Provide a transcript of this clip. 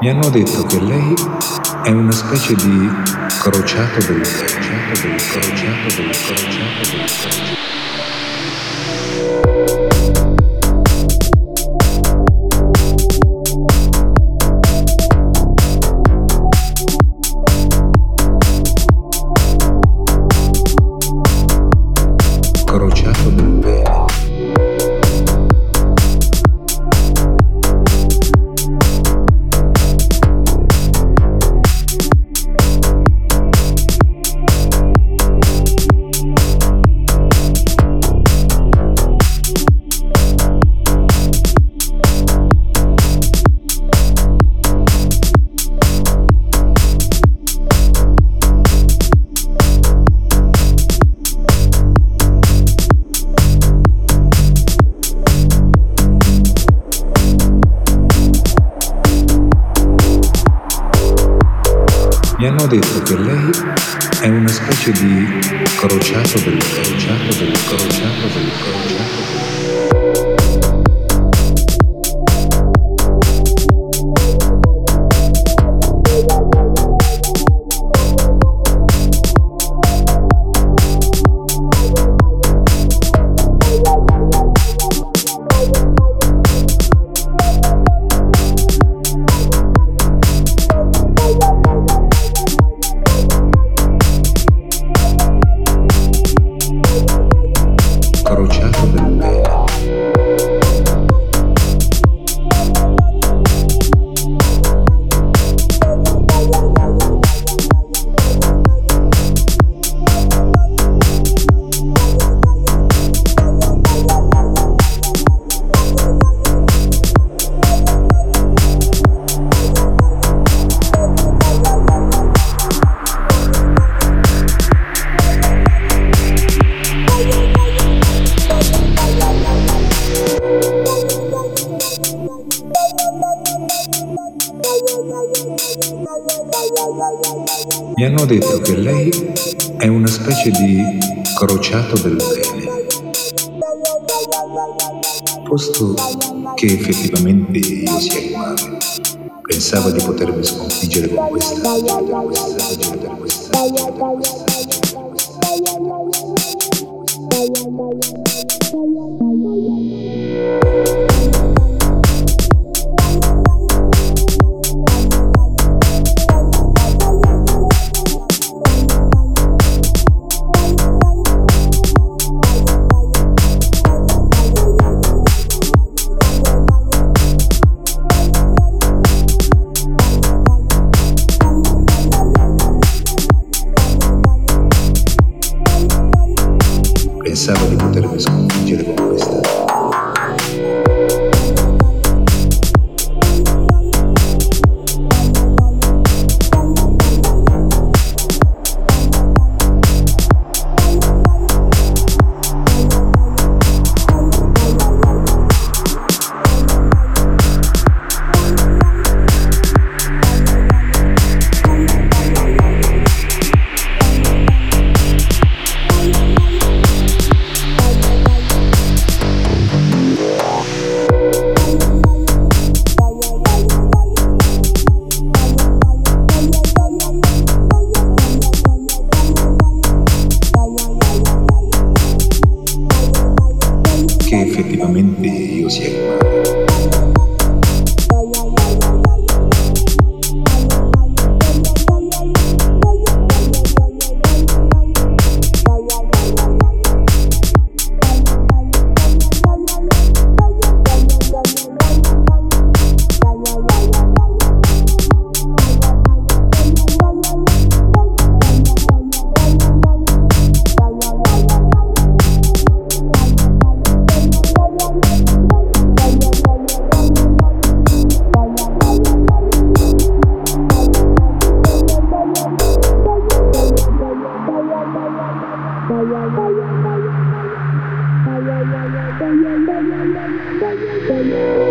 Mi hanno detto che lei è una specie di crociato del crociato del crociato del crociato del crociato. Crociato del bene. Hanno detto che lei è una specie di crociato del crociato del crociato del crociato Mi hanno detto che lei è una specie di crociato del bene. Posto che effettivamente io sia il male, pensavo di potermi sconfiggere con questa, con questa, con questa, con questa, con questa. Seven. Che effettivamente io sia il male. Thank you.